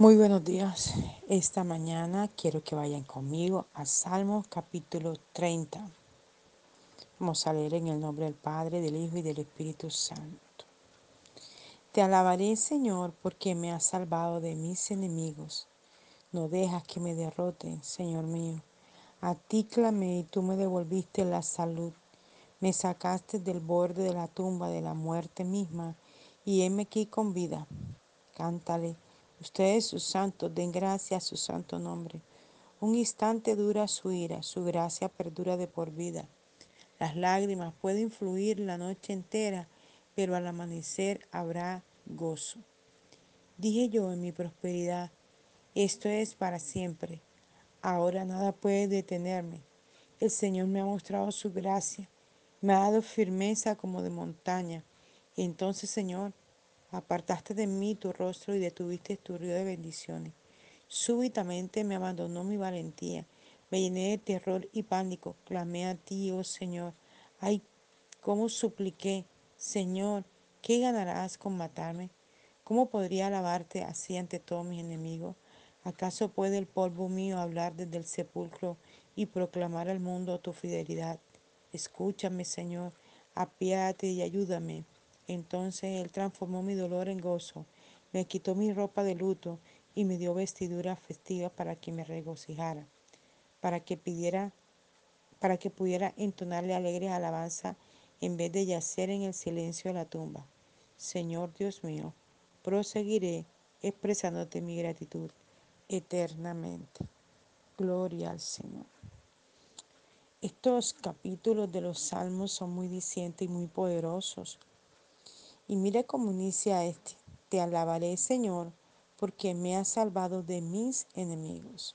Muy buenos días. Esta mañana quiero que vayan conmigo a Salmos capítulo 30. Vamos a leer en el nombre del Padre, del Hijo y del Espíritu Santo. Te alabaré, Señor, porque me has salvado de mis enemigos. No dejas que me derroten, Señor mío. A ti clamé y tú me devolviste la salud. Me sacaste del borde de la tumba de la muerte misma y heme aquí con vida. Cántale Ustedes, sus santos, den gracia a su santo nombre. Un instante dura su ira, su gracia perdura de por vida. Las lágrimas pueden fluir la noche entera, pero al amanecer habrá gozo. Dije yo en mi prosperidad, esto es para siempre. Ahora nada puede detenerme. El Señor me ha mostrado su gracia, me ha dado firmeza como de montaña. Entonces, Señor, Apartaste de mí tu rostro y detuviste tu río de bendiciones. Súbitamente me abandonó mi valentía. Me llené de terror y pánico. Clamé a ti, oh Señor. Ay, cómo supliqué, Señor, ¿qué ganarás con matarme? ¿Cómo podría alabarte así ante todos mis enemigos? ¿Acaso puede el polvo mío hablar desde el sepulcro y proclamar al mundo tu fidelidad? Escúchame, Señor, apiádate y ayúdame. Entonces Él transformó mi dolor en gozo, me quitó mi ropa de luto y me dio vestidura festiva para que me regocijara, para que pidiera, para que pudiera entonarle alegre alabanza en vez de yacer en el silencio de la tumba. Señor Dios mío, proseguiré expresándote mi gratitud eternamente. Gloria al Señor. Estos capítulos de los salmos son muy dicientes y muy poderosos y mire cómo inicia este. Te alabaré, Señor, porque me has salvado de mis enemigos.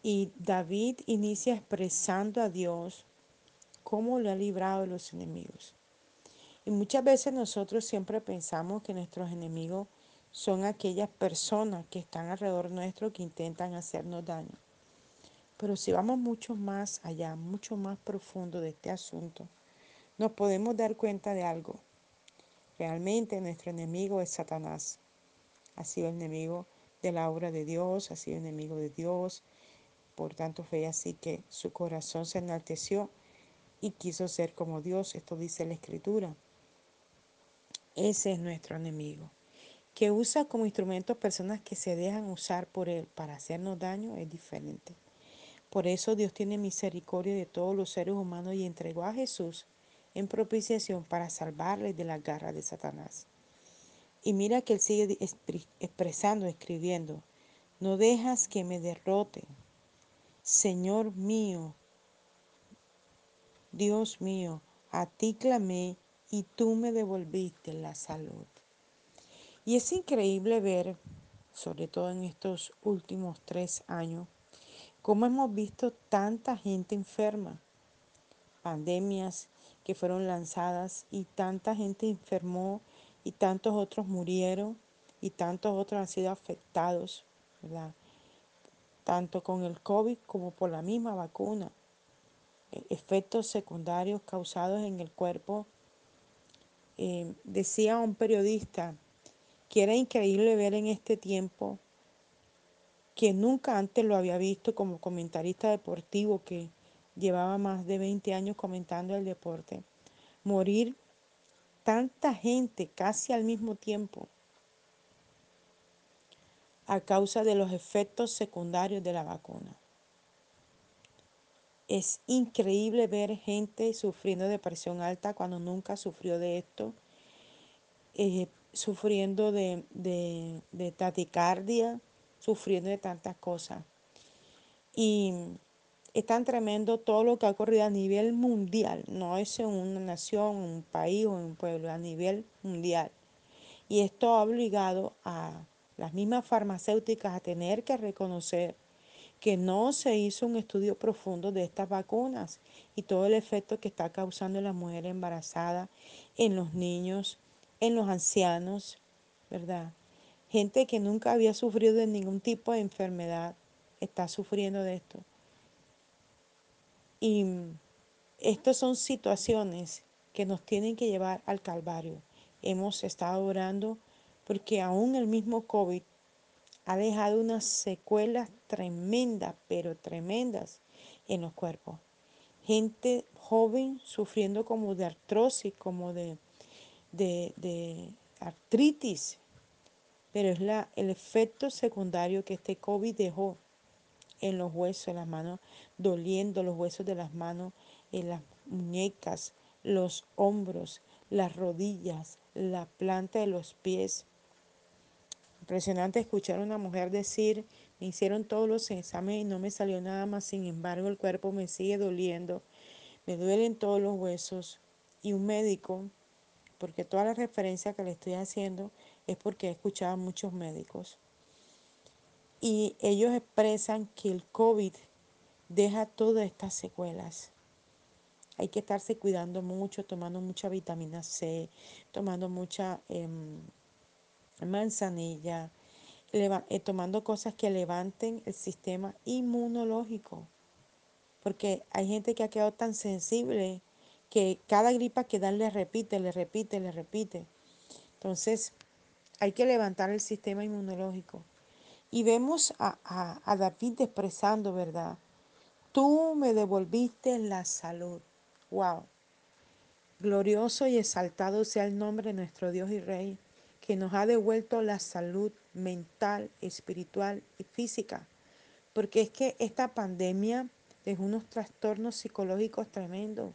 Y David inicia expresando a Dios cómo le ha librado de los enemigos. Y muchas veces nosotros siempre pensamos que nuestros enemigos son aquellas personas que están alrededor nuestro que intentan hacernos daño. Pero si vamos mucho más allá, mucho más profundo de este asunto, nos podemos dar cuenta de algo. Realmente nuestro enemigo es Satanás. Ha sido enemigo de la obra de Dios, ha sido enemigo de Dios. Por tanto, fue así que su corazón se enalteció y quiso ser como Dios. Esto dice la Escritura. Ese es nuestro enemigo. Que usa como instrumento personas que se dejan usar por él para hacernos daño es diferente. Por eso Dios tiene misericordia de todos los seres humanos y entregó a Jesús en propiciación para salvarles de la garra de Satanás. Y mira que él sigue expresando, escribiendo, no dejas que me derroten. Señor mío, Dios mío, a ti clamé y tú me devolviste la salud. Y es increíble ver, sobre todo en estos últimos tres años, cómo hemos visto tanta gente enferma, pandemias que fueron lanzadas y tanta gente enfermó y tantos otros murieron y tantos otros han sido afectados. Tanto con el COVID como por la misma vacuna. E, efectos secundarios causados en el cuerpo. Eh, decía un periodista que era increíble ver en este tiempo que nunca antes lo había visto como comentarista deportivo que llevaba más de 20 años comentando el deporte, morir tanta gente casi al mismo tiempo a causa de los efectos secundarios de la vacuna. Es increíble ver gente sufriendo de presión alta cuando nunca sufrió de esto, eh, sufriendo de, de, de taticardia, sufriendo de tantas cosas. Y es tan tremendo todo lo que ha ocurrido a nivel mundial, no es en una nación, un país o un pueblo, a nivel mundial. Y esto ha obligado a las mismas farmacéuticas a tener que reconocer que no se hizo un estudio profundo de estas vacunas y todo el efecto que está causando en la mujer embarazada, en los niños, en los ancianos, ¿verdad? Gente que nunca había sufrido de ningún tipo de enfermedad está sufriendo de esto. Y estas son situaciones que nos tienen que llevar al Calvario. Hemos estado orando porque aún el mismo COVID ha dejado unas secuelas tremendas, pero tremendas en los cuerpos. Gente joven sufriendo como de artrosis, como de, de, de artritis, pero es la, el efecto secundario que este COVID dejó en los huesos, las manos, doliendo los huesos de las manos, en las muñecas, los hombros, las rodillas, la planta de los pies. Impresionante escuchar a una mujer decir, me hicieron todos los exámenes y no me salió nada más, sin embargo el cuerpo me sigue doliendo, me duelen todos los huesos. Y un médico, porque toda la referencia que le estoy haciendo es porque he escuchado a muchos médicos, y ellos expresan que el COVID deja todas estas secuelas. Hay que estarse cuidando mucho, tomando mucha vitamina C, tomando mucha eh, manzanilla, eh, tomando cosas que levanten el sistema inmunológico. Porque hay gente que ha quedado tan sensible que cada gripa que dan le repite, le repite, le repite. Entonces, hay que levantar el sistema inmunológico. Y vemos a, a, a David expresando, ¿verdad? Tú me devolviste la salud. Wow. Glorioso y exaltado sea el nombre de nuestro Dios y Rey, que nos ha devuelto la salud mental, espiritual y física. Porque es que esta pandemia dejó unos trastornos psicológicos tremendos.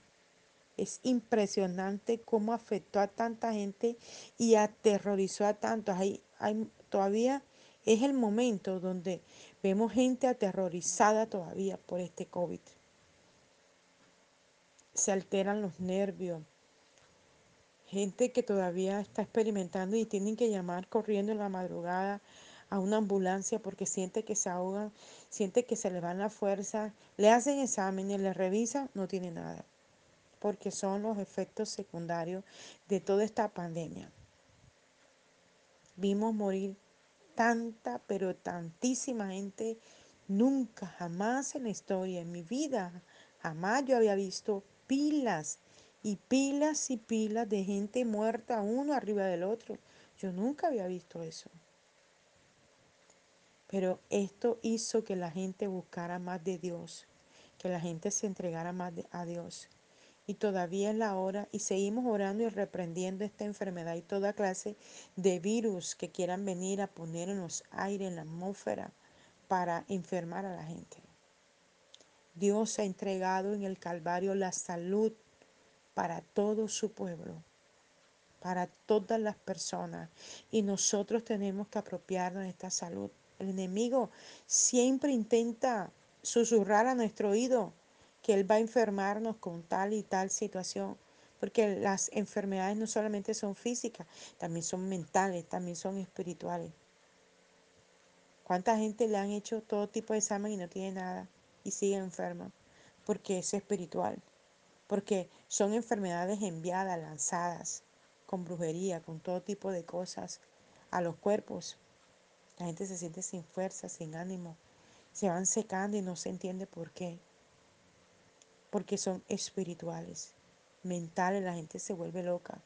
Es impresionante cómo afectó a tanta gente y aterrorizó a tantos. Hay, hay, todavía es el momento donde vemos gente aterrorizada todavía por este COVID. Se alteran los nervios. Gente que todavía está experimentando y tienen que llamar corriendo en la madrugada a una ambulancia porque siente que se ahogan, siente que se le van la fuerza, le hacen exámenes, le revisan, no tiene nada, porque son los efectos secundarios de toda esta pandemia. Vimos morir tanta, pero tantísima gente, nunca, jamás en la historia, en mi vida, jamás yo había visto pilas y pilas y pilas de gente muerta uno arriba del otro. Yo nunca había visto eso. Pero esto hizo que la gente buscara más de Dios, que la gente se entregara más a Dios. Y todavía es la hora y seguimos orando y reprendiendo esta enfermedad y toda clase de virus que quieran venir a poner en los en la atmósfera, para enfermar a la gente. Dios ha entregado en el Calvario la salud para todo su pueblo, para todas las personas. Y nosotros tenemos que apropiarnos de esta salud. El enemigo siempre intenta susurrar a nuestro oído que Él va a enfermarnos con tal y tal situación. Porque las enfermedades no solamente son físicas, también son mentales, también son espirituales. ¿Cuánta gente le han hecho todo tipo de examen y no tiene nada y sigue enferma? Porque es espiritual. Porque son enfermedades enviadas, lanzadas, con brujería, con todo tipo de cosas a los cuerpos. La gente se siente sin fuerza, sin ánimo. Se van secando y no se entiende por qué. Porque son espirituales, mentales. La gente se vuelve loca.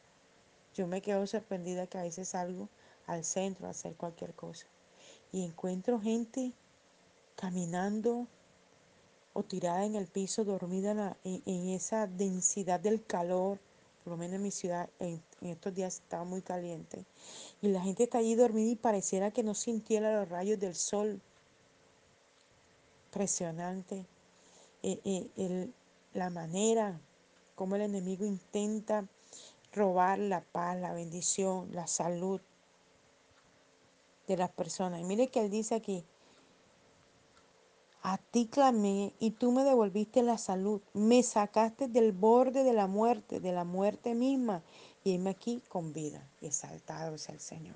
Yo me quedo sorprendida que a veces salgo al centro a hacer cualquier cosa y encuentro gente caminando o tirada en el piso, dormida en, esa densidad del calor, por lo menos en mi ciudad, en, en, estos días estaba muy caliente, y la gente está allí dormida y pareciera que no sintiera los rayos del sol. Impresionante. Eh, eh, el, la manera como el enemigo intenta robar la paz, la bendición, la salud de las personas. Y mire que él dice aquí, a ti clamé y tú me devolviste la salud. Me sacaste del borde de la muerte, de la muerte misma. Y heme aquí con vida. Exaltado es el Señor.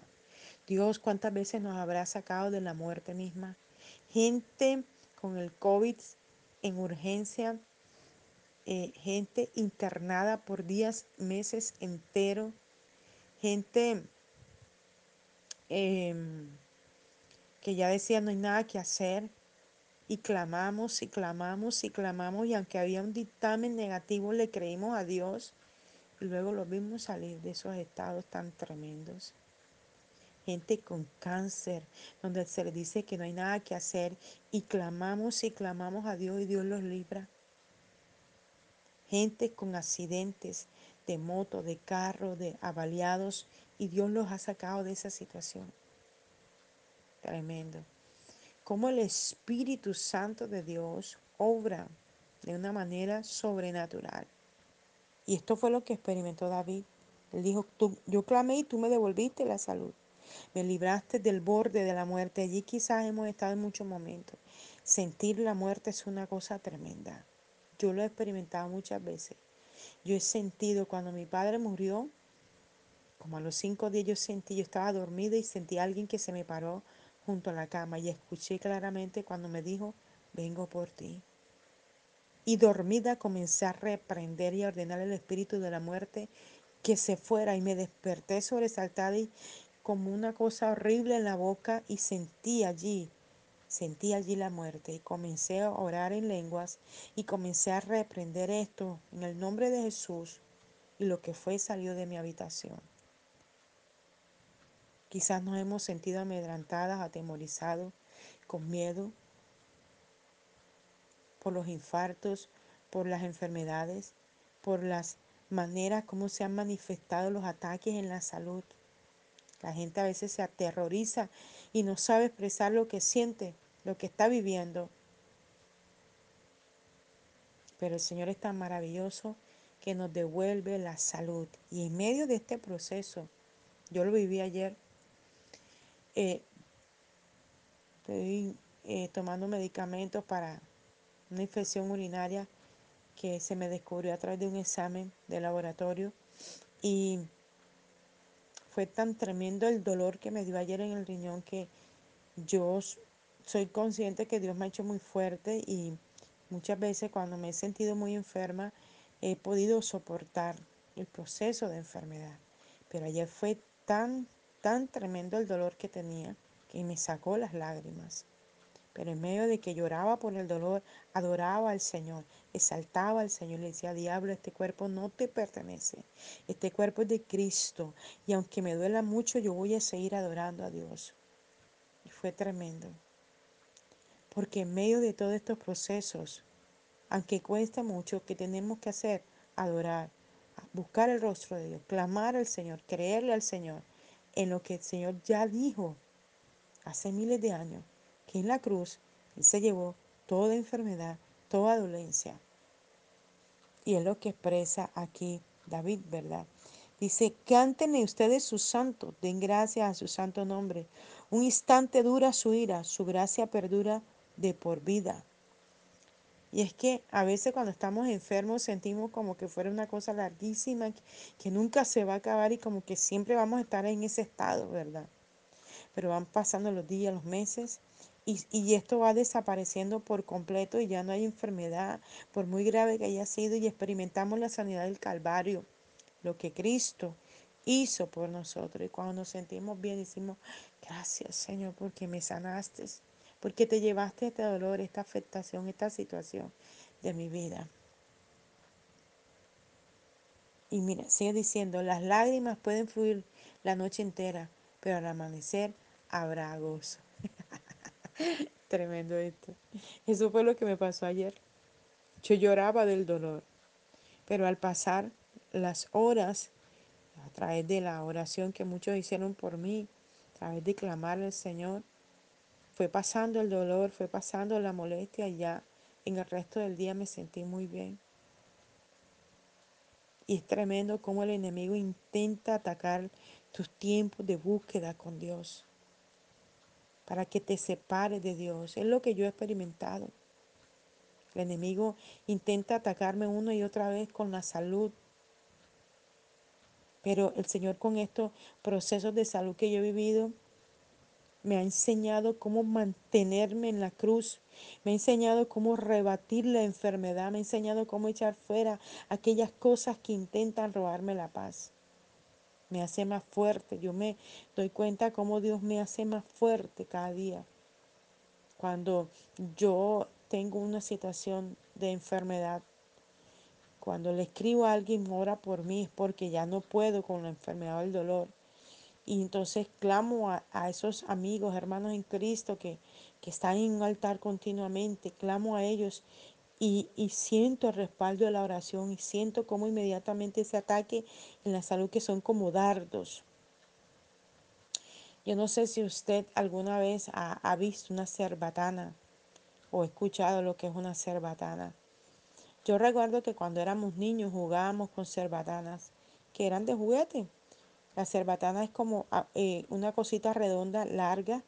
Dios, ¿cuántas veces nos habrá sacado de la muerte misma? Gente con el COVID en urgencia, eh, gente internada por días, meses enteros, gente eh, que ya decía no hay nada que hacer y clamamos y clamamos y clamamos y aunque había un dictamen negativo le creímos a Dios y luego lo vimos salir de esos estados tan tremendos. gente con cáncer, donde se les dice que no hay nada que hacer y clamamos y clamamos a Dios y Dios los libra. Gente con accidentes de moto, de carro, de avaliados y Dios los ha sacado de esa situación. Tremendo. Como el Espíritu Santo de Dios obra de una manera sobrenatural. Y esto fue lo que experimentó David. Él dijo, tú, yo clamé y tú me devolviste la salud. Me libraste del borde de la muerte. Allí quizás hemos estado en muchos momentos. Sentir la muerte es una cosa tremenda. Yo lo he experimentado muchas veces. Yo he sentido cuando mi padre murió, como a los cinco días yo sentí, yo estaba dormida y sentí a alguien que se me paró junto a la cama y escuché claramente cuando me dijo, vengo por ti. Y dormida comencé a reprender y a ordenar el espíritu de la muerte que se fuera y me desperté sobresaltada y como una cosa horrible en la boca y sentí allí, sentí allí la muerte y comencé a orar en lenguas y comencé a reprender esto en el nombre de Jesús y lo que fue salió de mi habitación. Quizás nos hemos sentido amedrantadas, atemorizados, con miedo, por los infartos, por las enfermedades, por las maneras como se han manifestado los ataques en la salud. La gente a veces se aterroriza y no sabe expresar lo que siente, lo que está viviendo. Pero el Señor es tan maravilloso que nos devuelve la salud. Y en medio de este proceso, yo lo viví ayer, eh, estoy eh, tomando medicamentos para una infección urinaria que se me descubrió a través de un examen de laboratorio y fue tan tremendo el dolor que me dio ayer en el riñón que yo soy consciente que Dios me ha hecho muy fuerte y muchas veces cuando me he sentido muy enferma he podido soportar el proceso de enfermedad. Pero ayer fue tan, tan tremendo el dolor que tenía que me sacó las lágrimas. Pero en medio de que lloraba por el dolor, adoraba al Señor, exaltaba al Señor, le decía, diablo, este cuerpo no te pertenece, este cuerpo es de Cristo, y aunque me duela mucho, yo voy a seguir adorando a Dios. Y fue tremendo, porque en medio de todos estos procesos, aunque cuesta mucho, que tenemos que hacer? Adorar, buscar el rostro de Dios, clamar al Señor, creerle al Señor en lo que el Señor ya dijo hace miles de años que en la cruz Él se llevó toda enfermedad, toda dolencia. Y es lo que expresa aquí David, ¿verdad? Dice, cántenle ustedes su santo, den gracias a su santo nombre. Un instante dura su ira, su gracia perdura de por vida. Y es que a veces cuando estamos enfermos sentimos como que fuera una cosa larguísima, que, nunca se va a acabar y como que siempre vamos a estar en ese estado, ¿verdad? Pero van pasando los días, los meses y, y, esto va desapareciendo por completo y ya no hay enfermedad, por muy grave que haya sido, y experimentamos la sanidad del Calvario, lo que Cristo hizo por nosotros. Y cuando nos sentimos bien, decimos, gracias Señor, porque me sanaste, porque te llevaste este dolor, esta afectación, esta situación de mi vida. Y mira, sigue diciendo, las lágrimas pueden fluir la noche entera, pero al amanecer habrá gozo. Tremendo esto. Eso fue lo que me pasó ayer. Yo lloraba del dolor, pero al pasar las horas, a través de la oración que muchos hicieron por mí, a través de clamar al Señor, fue pasando el dolor, fue pasando la molestia y ya en el resto del día me sentí muy bien. Y es tremendo cómo el enemigo intenta atacar tus tiempos de búsqueda con Dios para que te separes de Dios. Es lo que yo he experimentado. El enemigo intenta atacarme una y otra vez con la salud. Pero el Señor con estos procesos de salud que yo he vivido me ha enseñado cómo mantenerme en la cruz. Me ha enseñado cómo rebatir la enfermedad. Me ha enseñado cómo echar fuera aquellas cosas que intentan robarme la paz. Me hace más fuerte. Yo me doy cuenta cómo Dios me hace más fuerte cada día. Cuando yo tengo una situación de enfermedad, cuando le escribo a alguien ora por mí es porque ya no puedo con la enfermedad o el dolor. Y entonces clamo a, a esos amigos, hermanos en Cristo que, que están en un altar continuamente, clamo a ellos y, y, siento el respaldo de la oración y siento como inmediatamente ese ataque en la salud que son como dardos. Yo no sé si usted alguna vez ha, ha visto una cerbatana o escuchado lo que es una cerbatana. Yo recuerdo que cuando éramos niños jugábamos con cerbatanas que eran de juguete. La cerbatana es como ah, eh, una cosita redonda, larga,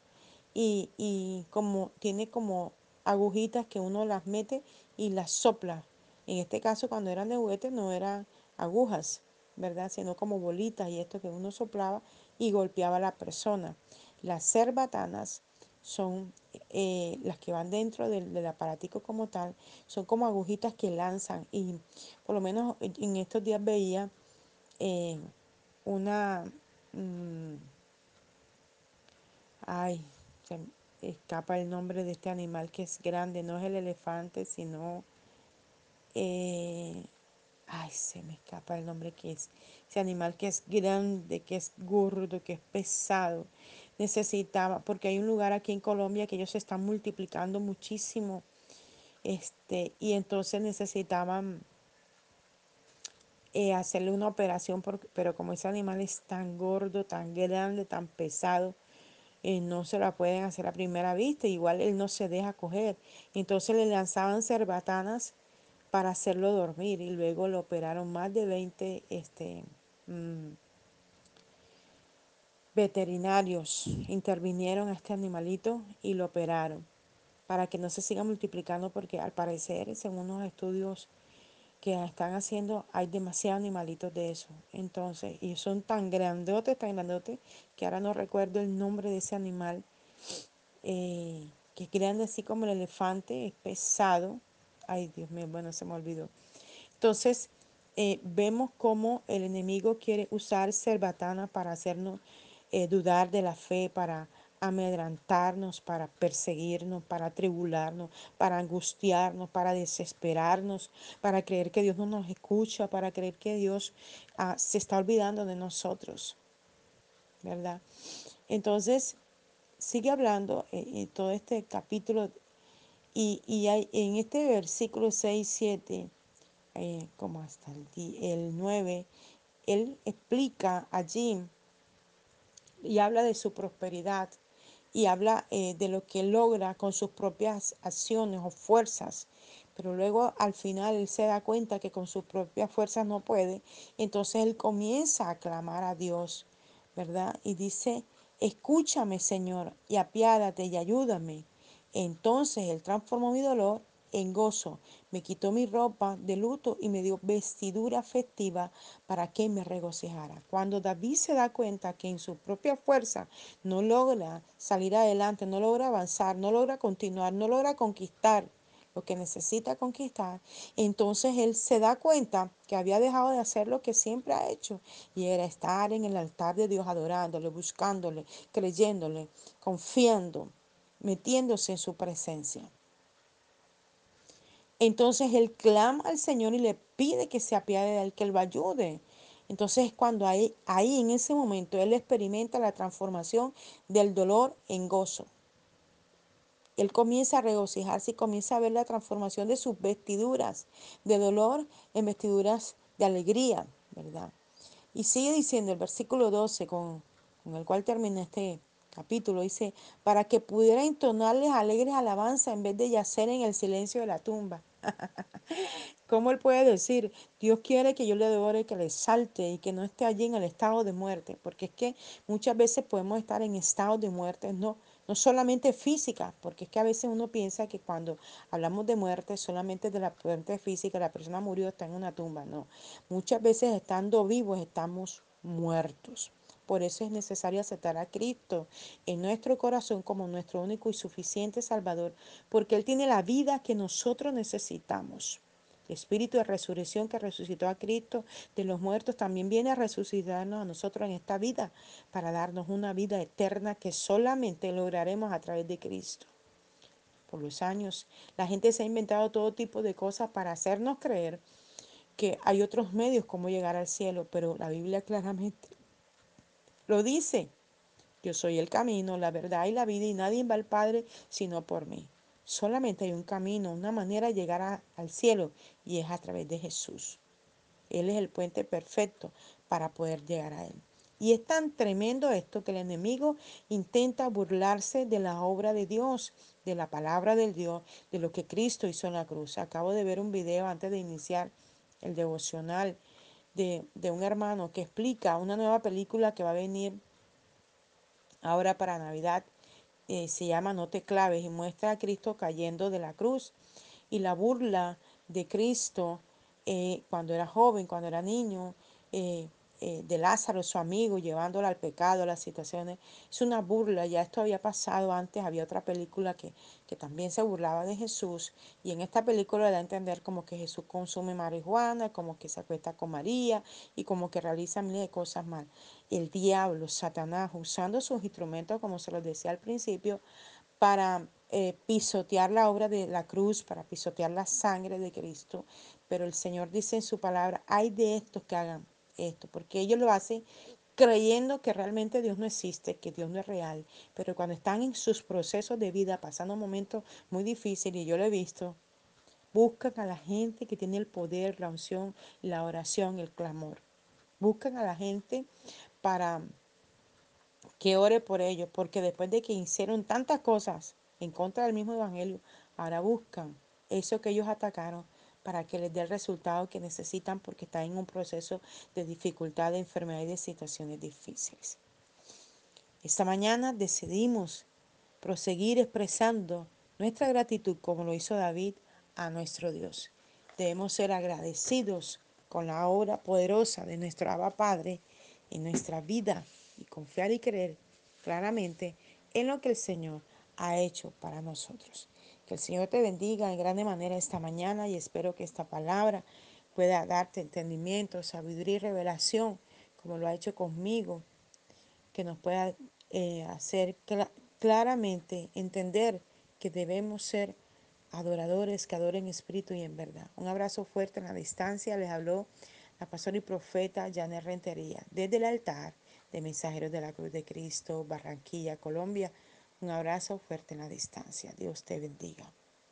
y, y, como tiene como agujitas que uno las mete y las sopla. En este caso, cuando eran de juguete, no eran agujas, ¿verdad? Sino como bolitas y esto que uno soplaba y golpeaba a la persona. Las cerbatanas son eh, las que van dentro del, del, aparatico como tal, son como agujitas que lanzan y por lo menos en estos días veía eh, una, mmm, ay, se escapa el nombre de este animal que es grande, no es el elefante, sino, eh, ay, se me escapa el nombre que es, ese animal que es grande, que es gordo, que es pesado, necesitaba, porque hay un lugar aquí en Colombia que ellos se están multiplicando muchísimo, este, y entonces necesitaban eh, hacerle una operación, porque, pero como ese animal es tan gordo, tan grande, tan pesado, eh, no se la pueden hacer a primera vista, igual él no se deja coger. Entonces le lanzaban cerbatanas para hacerlo dormir y luego lo operaron más de 20 este, mmm, veterinarios intervinieron a este animalito y lo operaron para que no se siga multiplicando porque al parecer, según unos estudios que están haciendo, hay demasiados animalitos de eso. Entonces, y son tan grandotes, tan grandotes, que ahora no recuerdo el nombre de ese animal, eh, que es grande así como el elefante, es pesado. Ay, Dios mío, bueno, se me olvidó. Entonces, eh, vemos cómo el enemigo quiere usar cerbatana para hacernos eh, dudar de la fe, para amedrantarnos, para perseguirnos, para tribularnos, para angustiarnos, para desesperarnos, para creer que Dios no nos escucha, para creer que Dios ah, se está olvidando de nosotros, ¿verdad? Entonces, sigue hablando en, eh, todo este capítulo y, y hay, en este versículo 6, 7, eh, como hasta el, el 9, él explica allí y habla de su prosperidad y habla eh, de lo que logra con sus propias acciones o fuerzas. Pero luego al final él se da cuenta que con sus propias fuerzas no puede. Entonces él comienza a clamar a Dios, ¿verdad? Y dice, escúchame Señor y apiádate y ayúdame. Entonces él transformó mi dolor en gozo, me quitó mi ropa de luto y me dio vestidura festiva para que me regocijara. Cuando David se da cuenta que en su propia fuerza no logra salir adelante, no logra avanzar, no logra continuar, no logra conquistar lo que necesita conquistar, entonces él se da cuenta que había dejado de hacer lo que siempre ha hecho y era estar en el altar de Dios adorándole, buscándole, creyéndole, confiando, metiéndose en su presencia. Entonces él clama al Señor y le pide que se apiade de él, que él lo ayude. Entonces cuando ahí, ahí en ese momento él experimenta la transformación del dolor en gozo. Él comienza a regocijarse y comienza a ver la transformación de sus vestiduras de dolor en vestiduras de alegría, ¿verdad? Y sigue diciendo el versículo 12 con, con el cual termina este capítulo, dice, para que pudiera entonarles alegres alabanza en vez de yacer en el silencio de la tumba. ¿Cómo él puede decir, Dios quiere que yo le adore, que le salte y que no esté allí en el estado de muerte? Porque es que muchas veces podemos estar en estado de muerte, no, no solamente física, porque es que a veces uno piensa que cuando hablamos de muerte solamente de la muerte física, la persona murió, está en una tumba, no. Muchas veces estando vivos estamos muertos. Por eso es necesario aceptar a Cristo en nuestro corazón como nuestro único y suficiente Salvador, porque Él tiene la vida que nosotros necesitamos. El espíritu de resurrección que resucitó a Cristo de los muertos también viene a resucitarnos a nosotros en esta vida para darnos una vida eterna que solamente lograremos a través de Cristo. Por los años, la gente se ha inventado todo tipo de cosas para hacernos creer que hay otros medios como llegar al cielo, pero la Biblia claramente Lo dice. Yo soy el camino, la verdad y la vida y nadie va al Padre sino por mí. Solamente hay un camino, una manera de llegar al cielo y es a través de Jesús. Él es el puente perfecto para poder llegar a Él. Y es tan tremendo esto que el enemigo intenta burlarse de la obra de Dios, de la palabra del Dios, de lo que Cristo hizo en la cruz. Acabo de ver un video antes de iniciar el devocional de, de un hermano que explica una nueva película que va a venir ahora para Navidad. Eh, se llama No te claves y muestra a Cristo cayendo de la cruz y la burla de Cristo eh, cuando era joven, cuando era niño, eh, eh, de Lázaro, su amigo, llevándolo al pecado, a las situaciones. Es una burla, ya esto había pasado antes, había otra película que, que también se burlaba de Jesús y en esta película da a entender como que Jesús consume marihuana, como que se acuesta con María y como que realiza miles de cosas mal. El diablo, Satanás, usando sus instrumentos, como se los decía al principio, para eh, pisotear la obra de la cruz, para pisotear la sangre de Cristo. Pero el Señor dice en su palabra, hay de estos que hagan esto, porque ellos lo hacen creyendo que realmente Dios no existe, que Dios no es real, pero cuando están en sus procesos de vida, pasando momentos muy difíciles, y yo lo he visto, buscan a la gente que tiene el poder, la unción, la oración, el clamor. Buscan a la gente para que ore por ellos, porque después de que hicieron tantas cosas en contra del mismo evangelio, ahora buscan eso que ellos atacaron para que les dé el resultado que necesitan porque están en un proceso de dificultad, de enfermedad y de situaciones difíciles. Esta mañana decidimos proseguir expresando nuestra gratitud como lo hizo David a nuestro Dios. Debemos ser agradecidos con la obra poderosa de nuestro Abba Padre en nuestra vida y confiar y creer claramente en lo que el Señor ha hecho para nosotros. Que el Señor te bendiga en grande manera esta mañana y espero que esta palabra pueda darte entendimiento, sabiduría y revelación, como lo ha hecho conmigo, que nos pueda eh, hacer cl claramente entender que debemos ser adoradores que adoren espíritu y en verdad. Un abrazo fuerte en la distancia. Les habló la pastora y profeta Janet Rentería desde el altar de Mensajeros de la Cruz de Cristo, Barranquilla, Colombia. Un abrazo fuerte en la distancia. Dios te bendiga.